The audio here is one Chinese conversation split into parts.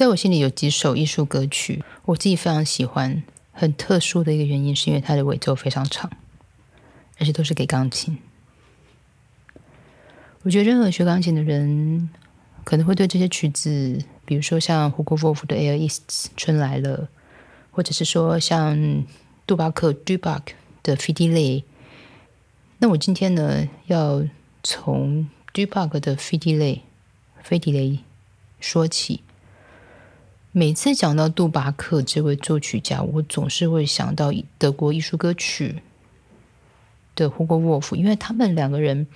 在我心里有几首艺术歌曲，我自己非常喜欢。很特殊的一个原因，是因为它的尾奏非常长，而且都是给钢琴。我觉得任何学钢琴的人，可能会对这些曲子，比如说像胡格沃夫的《Air East》春来了，或者是说像杜巴克 （Dubak） 的《费迪雷》。那我今天呢，要从 Dubak 的《费迪雷》费迪雷说起。每次讲到杜巴克这位作曲家，我总是会想到德国艺术歌曲的胡格沃夫，因为他们两个人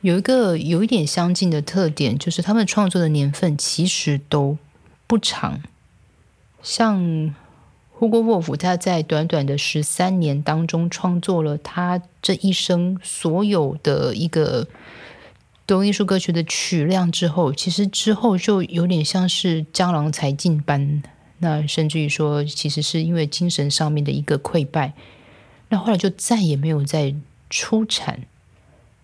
有一个有一点相近的特点，就是他们创作的年份其实都不长。像胡格沃夫，他在短短的十三年当中创作了他这一生所有的一个。读艺术歌曲的曲量之后，其实之后就有点像是江郎才尽般。那甚至于说，其实是因为精神上面的一个溃败，那后来就再也没有再出产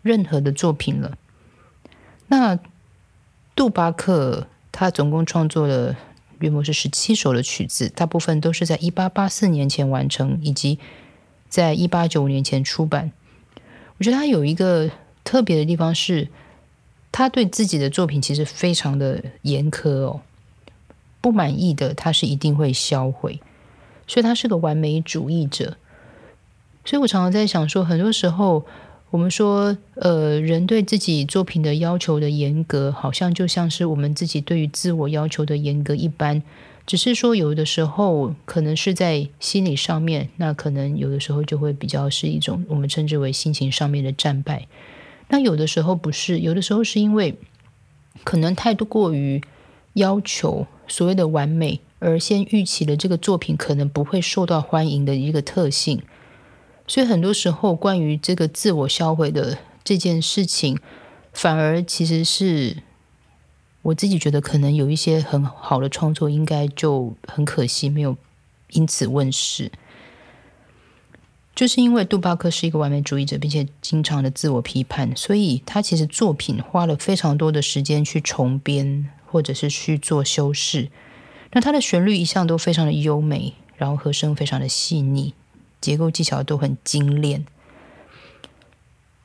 任何的作品了。那杜巴克他总共创作了约莫是十七首的曲子，大部分都是在一八八四年前完成，以及在一八九五年前出版。我觉得他有一个特别的地方是。他对自己的作品其实非常的严苛哦，不满意的他是一定会销毁，所以他是个完美主义者。所以我常常在想说，很多时候我们说，呃，人对自己作品的要求的严格，好像就像是我们自己对于自我要求的严格一般，只是说有的时候可能是在心理上面，那可能有的时候就会比较是一种我们称之为心情上面的战败。那有的时候不是，有的时候是因为可能太多过于要求所谓的完美，而先预期了这个作品可能不会受到欢迎的一个特性，所以很多时候关于这个自我销毁的这件事情，反而其实是我自己觉得可能有一些很好的创作，应该就很可惜没有因此问世。就是因为杜巴克是一个完美主义者，并且经常的自我批判，所以他其实作品花了非常多的时间去重编，或者是去做修饰。那他的旋律一向都非常的优美，然后和声非常的细腻，结构技巧都很精炼。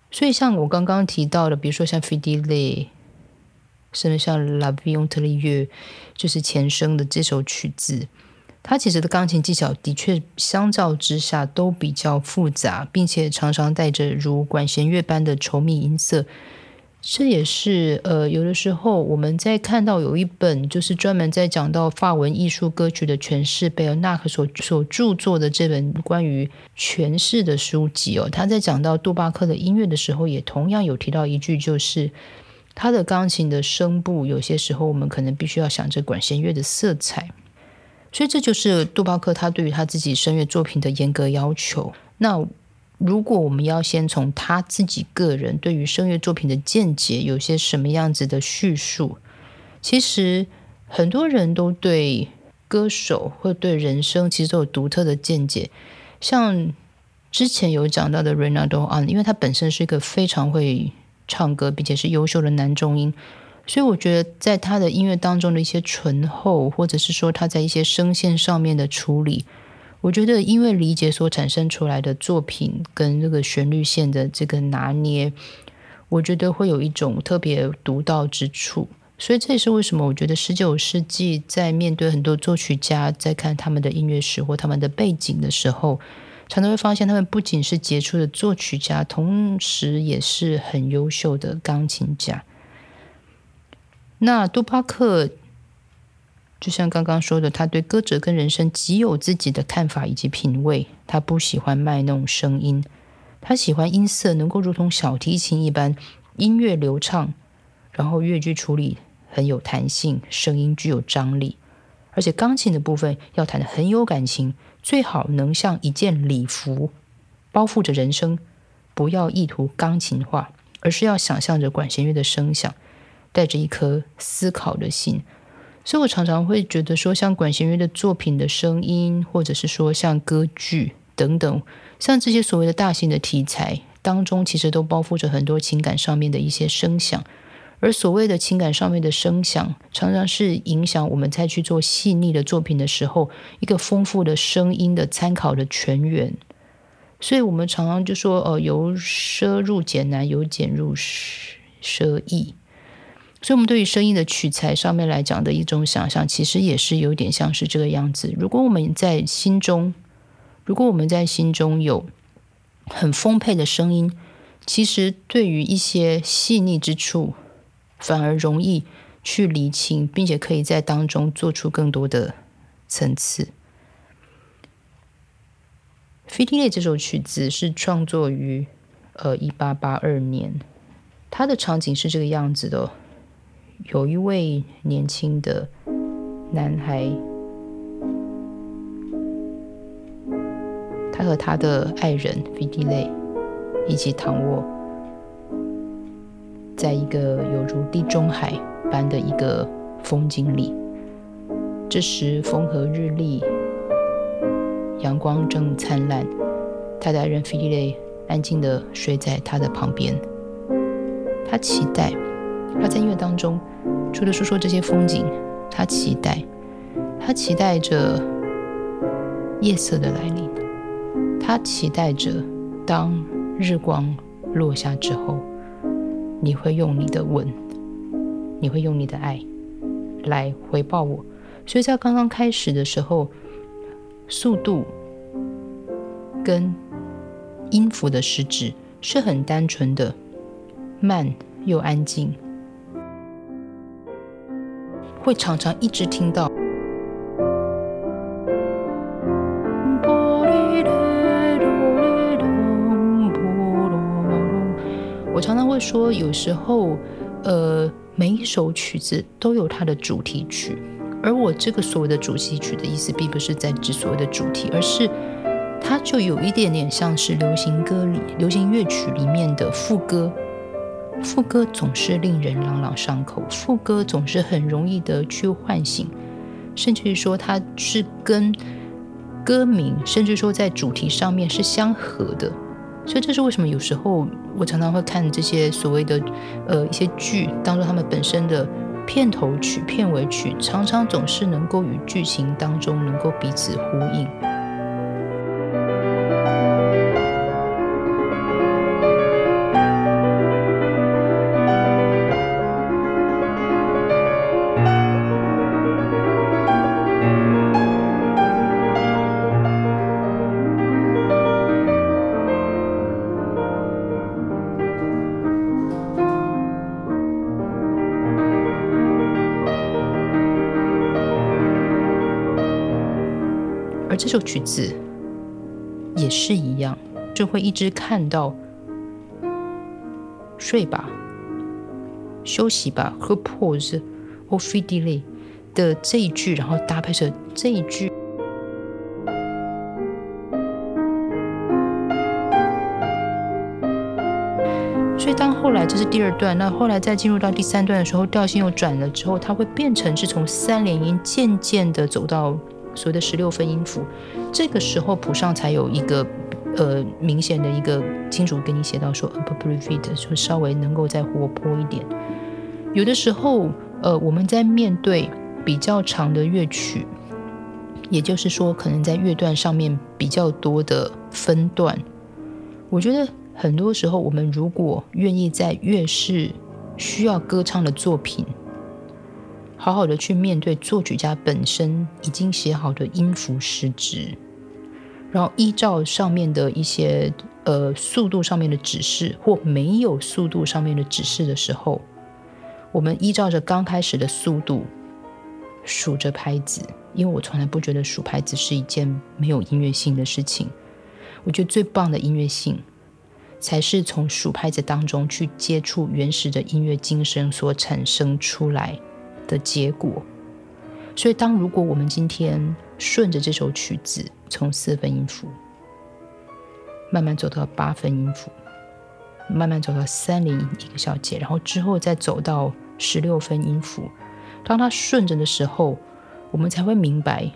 所以像我刚刚提到的，比如说像费迪雷，甚至像拉比翁特利约，就是前生的这首曲子。他其实的钢琴技巧的确相较之下都比较复杂，并且常常带着如管弦乐般的稠密音色。这也是呃，有的时候我们在看到有一本就是专门在讲到法文艺术歌曲的诠释，贝尔纳克所所著作的这本关于诠释的书籍哦。他在讲到杜巴克的音乐的时候，也同样有提到一句，就是他的钢琴的声部有些时候我们可能必须要想着管弦乐的色彩。所以这就是杜巴克他对于他自己声乐作品的严格要求。那如果我们要先从他自己个人对于声乐作品的见解有些什么样子的叙述，其实很多人都对歌手或对人生其实都有独特的见解。像之前有讲到的 Renato On，因为他本身是一个非常会唱歌并且是优秀的男中音。所以我觉得，在他的音乐当中的一些醇厚，或者是说他在一些声线上面的处理，我觉得因为理解所产生出来的作品跟这个旋律线的这个拿捏，我觉得会有一种特别独到之处。所以这也是为什么我觉得十九世纪在面对很多作曲家在看他们的音乐史或他们的背景的时候，常常会发现他们不仅是杰出的作曲家，同时也是很优秀的钢琴家。那杜巴克就像刚刚说的，他对歌者跟人生极有自己的看法以及品味。他不喜欢卖弄声音，他喜欢音色能够如同小提琴一般音乐流畅，然后乐句处理很有弹性，声音具有张力，而且钢琴的部分要弹的很有感情，最好能像一件礼服包覆着人生，不要意图钢琴化，而是要想象着管弦乐的声响。带着一颗思考的心，所以我常常会觉得说，像管弦乐的作品的声音，或者是说像歌剧等等，像这些所谓的大型的题材当中，其实都包覆着很多情感上面的一些声响，而所谓的情感上面的声响，常常是影响我们在去做细腻的作品的时候，一个丰富的声音的参考的泉源。所以，我们常常就说，呃，由奢入俭难，由俭入奢易。所以，我们对于声音的取材上面来讲的一种想象，其实也是有点像是这个样子。如果我们在心中，如果我们在心中有很丰沛的声音，其实对于一些细腻之处。反而容易去理清，并且可以在当中做出更多的层次。《费迪列》这首曲子是创作于呃一八八二年，它的场景是这个样子的：有一位年轻的男孩，他和他的爱人费迪列一起躺卧。在一个犹如地中海般的一个风景里，这时风和日丽，阳光正灿烂。他的爱人菲利雷安静地睡在他的旁边。他期待，他在音乐当中，除了说说这些风景，他期待，他期待着夜色的来临，他期待着当日光落下之后。你会用你的吻，你会用你的爱来回报我。所以在刚刚开始的时候，速度跟音符的实质是很单纯的，慢又安静，会常常一直听到。我常常会说，有时候，呃，每一首曲子都有它的主题曲，而我这个所谓的主题曲的意思，并不是在指所谓的主题，而是它就有一点点像是流行歌里、流行乐曲里面的副歌。副歌总是令人朗朗上口，副歌总是很容易的去唤醒，甚至于说它是跟歌名，甚至说在主题上面是相合的。所以这是为什么有时候我常常会看这些所谓的呃一些剧当中，他们本身的片头曲、片尾曲，常常总是能够与剧情当中能够彼此呼应。而这首曲子也是一样，就会一直看到“睡吧，休息吧”和 “pose o f i d l y 的这一句，然后搭配着这一句。所以当后来这是第二段，那后来再进入到第三段的时候，调性又转了之后，它会变成是从三连音渐渐的走到。所谓的十六分音符，这个时候谱上才有一个呃明显的一个清楚跟你写到说 a p p r o v i t 就稍微能够再活泼一点。有的时候，呃，我们在面对比较长的乐曲，也就是说，可能在乐段上面比较多的分段，我觉得很多时候，我们如果愿意在乐式需要歌唱的作品。好好的去面对作曲家本身已经写好的音符时值，然后依照上面的一些呃速度上面的指示，或没有速度上面的指示的时候，我们依照着刚开始的速度数着拍子，因为我从来不觉得数拍子是一件没有音乐性的事情。我觉得最棒的音乐性，才是从数拍子当中去接触原始的音乐精神所产生出来。的结果，所以当如果我们今天顺着这首曲子，从四分音符慢慢走到八分音符，慢慢走到三零一个小节，然后之后再走到十六分音符，当它顺着的时候，我们才会明白，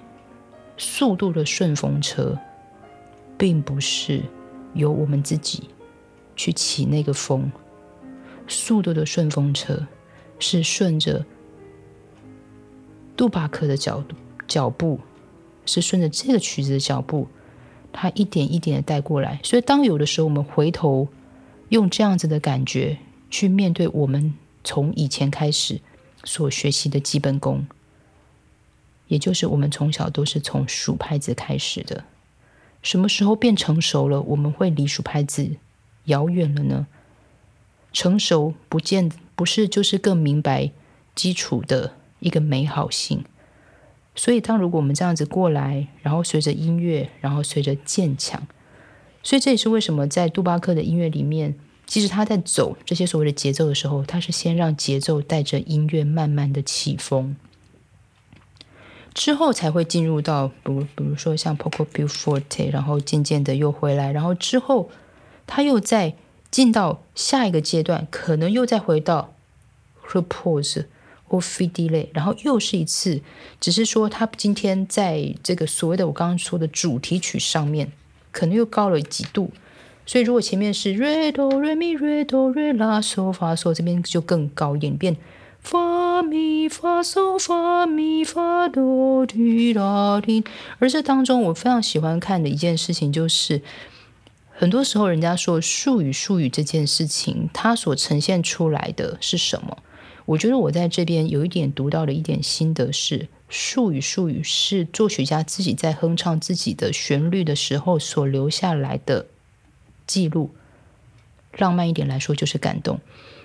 速度的顺风车，并不是由我们自己去起那个风，速度的顺风车。是顺着杜巴克的脚脚步，是顺着这个曲子的脚步，他一点一点的带过来。所以，当有的时候我们回头用这样子的感觉去面对我们从以前开始所学习的基本功，也就是我们从小都是从数拍子开始的。什么时候变成熟了，我们会离数拍子遥远了呢？成熟不见不是就是更明白基础的一个美好性。所以，当如果我们这样子过来，然后随着音乐，然后随着渐强，所以这也是为什么在杜巴克的音乐里面，即使他在走这些所谓的节奏的时候，他是先让节奏带着音乐慢慢的起风。之后才会进入到，比如比如说像 Poco più forte，然后渐渐的又回来，然后之后他又再进到下一个阶段，可能又再回到 repose or fidele，然后又是一次，只是说他今天在这个所谓的我刚刚说的主题曲上面，可能又高了几度，所以如果前面是 re do re mi re do re la so fa so，这边就更高一点，变。发咪发嗦发咪发哆滴啦滴，而这当中我非常喜欢看的一件事情，就是很多时候人家说术语术语这件事情，它所呈现出来的是什么？我觉得我在这边有一点读到的一点心得是，术语术语是作曲家自己在哼唱自己的旋律的时候所留下来的记录。浪漫一点来说，就是感动。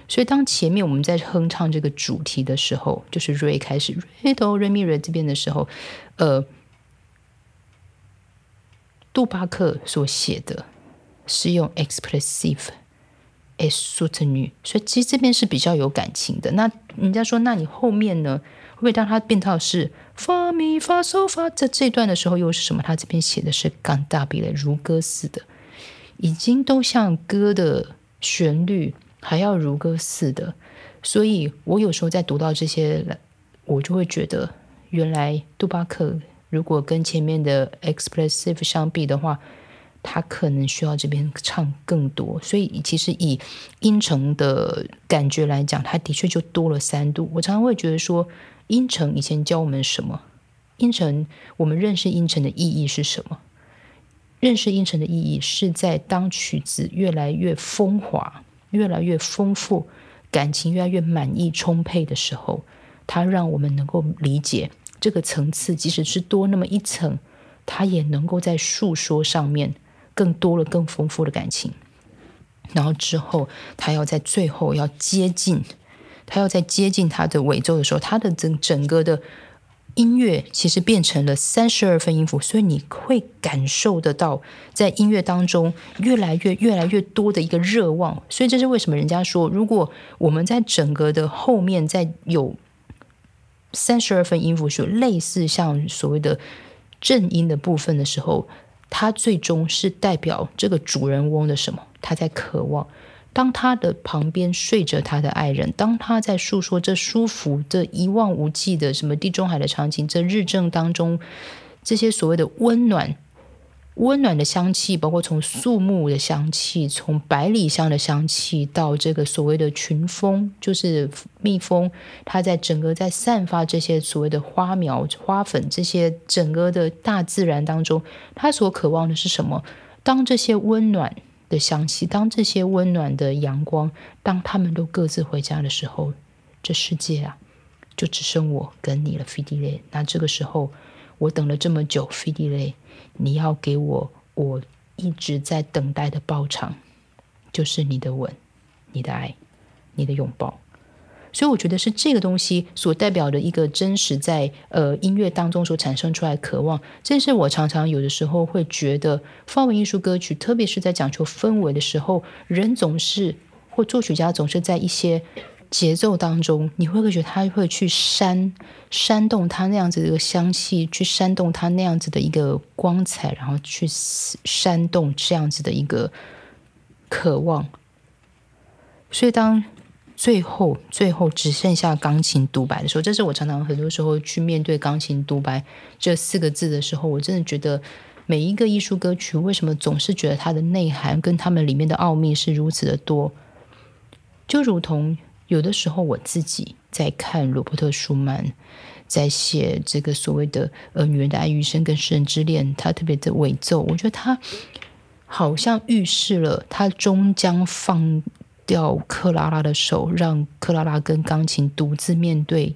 所以，当前面我们在哼唱这个主题的时候，就是 Re 开始 Re Do Re Mi Re 这边的时候，呃，杜巴克所写的是用 expressive a s u t e n 所以其实这边是比较有感情的。那人家说，那你后面呢？会不会当他变到是 Fa Mi Fa So Fa 这这段的时候，又是什么？他这边写的是 Gan Da Bi 的如歌似的，已经都像歌的旋律。还要如歌似的，所以我有时候在读到这些，我就会觉得，原来杜巴克如果跟前面的 expressive 相比的话，他可能需要这边唱更多。所以其实以音程的感觉来讲，他的确就多了三度。我常常会觉得说，音程以前教我们什么？音程我们认识音程的意义是什么？认识音程的意义是在当曲子越来越风华。越来越丰富，感情越来越满意充沛的时候，它让我们能够理解这个层次，即使是多那么一层，它也能够在诉说上面更多了更丰富的感情。然后之后，他要在最后要接近，他要在接近他的尾奏的时候，他的整整个的。音乐其实变成了三十二分音符，所以你会感受得到，在音乐当中越来越、越来越多的一个热望。所以这是为什么人家说，如果我们在整个的后面再有三十二分音符，是类似像所谓的正音的部分的时候，他最终是代表这个主人翁的什么？他在渴望。当他的旁边睡着他的爱人，当他在诉说这舒服、这一望无际的什么地中海的场景，这日正当中，这些所谓的温暖、温暖的香气，包括从树木的香气，从百里香的香气，到这个所谓的群蜂，就是蜜蜂，它在整个在散发这些所谓的花苗、花粉，这些整个的大自然当中，它所渴望的是什么？当这些温暖。的香气，当这些温暖的阳光，当他们都各自回家的时候，这世界啊，就只剩我跟你了，菲迪雷。那这个时候，我等了这么久，菲迪雷，你要给我我一直在等待的报偿，就是你的吻，你的爱，你的拥抱。所以我觉得是这个东西所代表的一个真实，在呃音乐当中所产生出来渴望，这是我常常有的时候会觉得，方文艺术歌曲，特别是在讲求氛围的时候，人总是或作曲家总是在一些节奏当中，你会不会觉得他会去煽煽动他那样子的一个香气，去煽动他那样子的一个光彩，然后去煽动这样子的一个渴望。所以当。最后，最后只剩下钢琴独白的时候，这是我常常很多时候去面对钢琴独白这四个字的时候，我真的觉得每一个艺术歌曲为什么总是觉得它的内涵跟他们里面的奥秘是如此的多？就如同有的时候我自己在看罗伯特舒曼在写这个所谓的呃女人的爱与生跟诗人之恋，他特别的尾奏，我觉得他好像预示了他终将放掉克拉拉的手，让克拉拉跟钢琴独自面对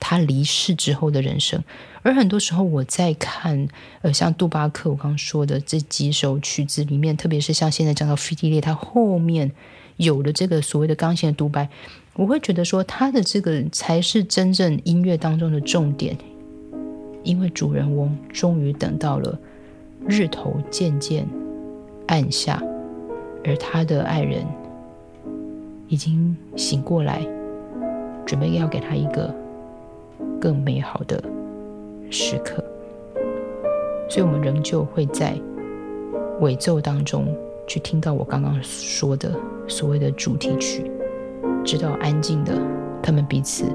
他离世之后的人生。而很多时候我在看呃像杜巴克我刚刚说的这几首曲子里面，特别是像现在讲到费迪列，他后面。有了这个所谓的钢琴的独白，我会觉得说他的这个才是真正音乐当中的重点，因为主人翁终于等到了日头渐渐暗下，而他的爱人已经醒过来，准备要给他一个更美好的时刻，所以我们仍旧会在尾奏当中。去听到我刚刚说的所谓的主题曲，直到安静的他们彼此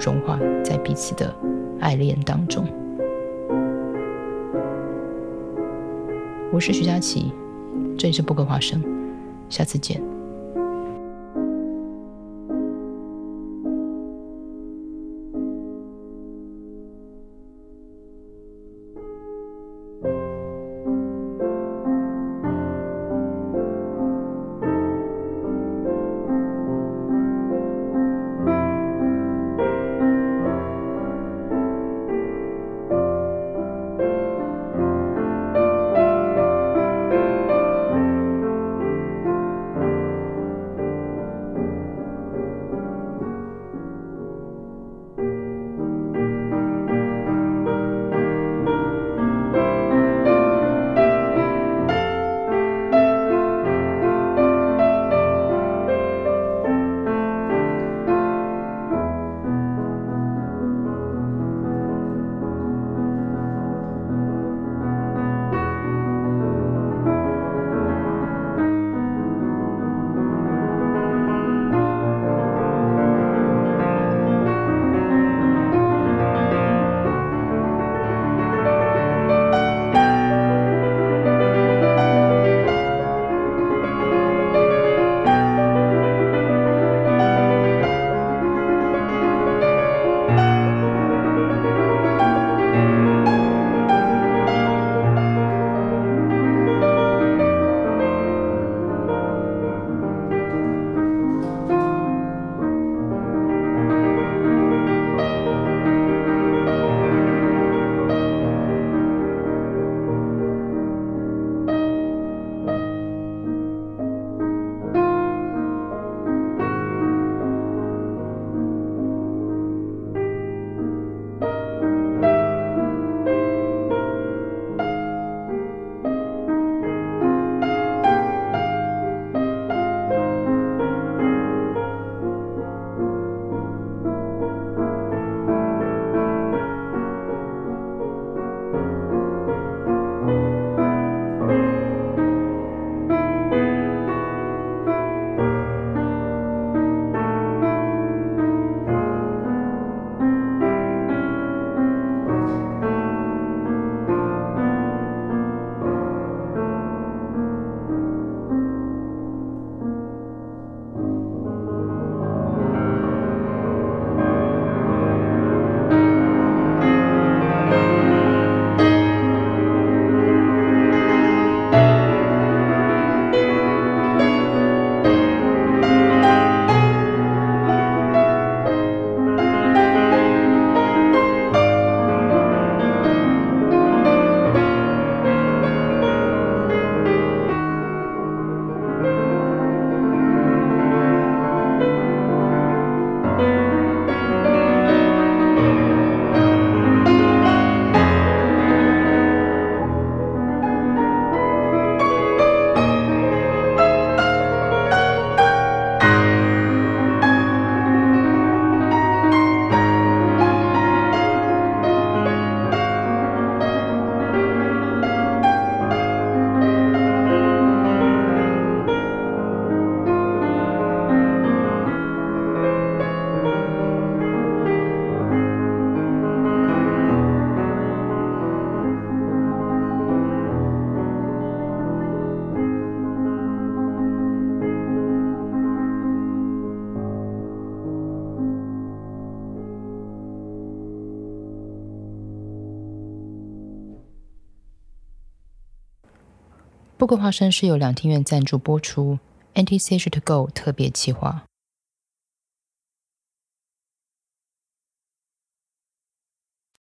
融化在彼此的爱恋当中。我是徐佳琪，这里是布格华生，下次见。不过花生是由两厅院赞助播出，NTC 是 To Go 特别企划。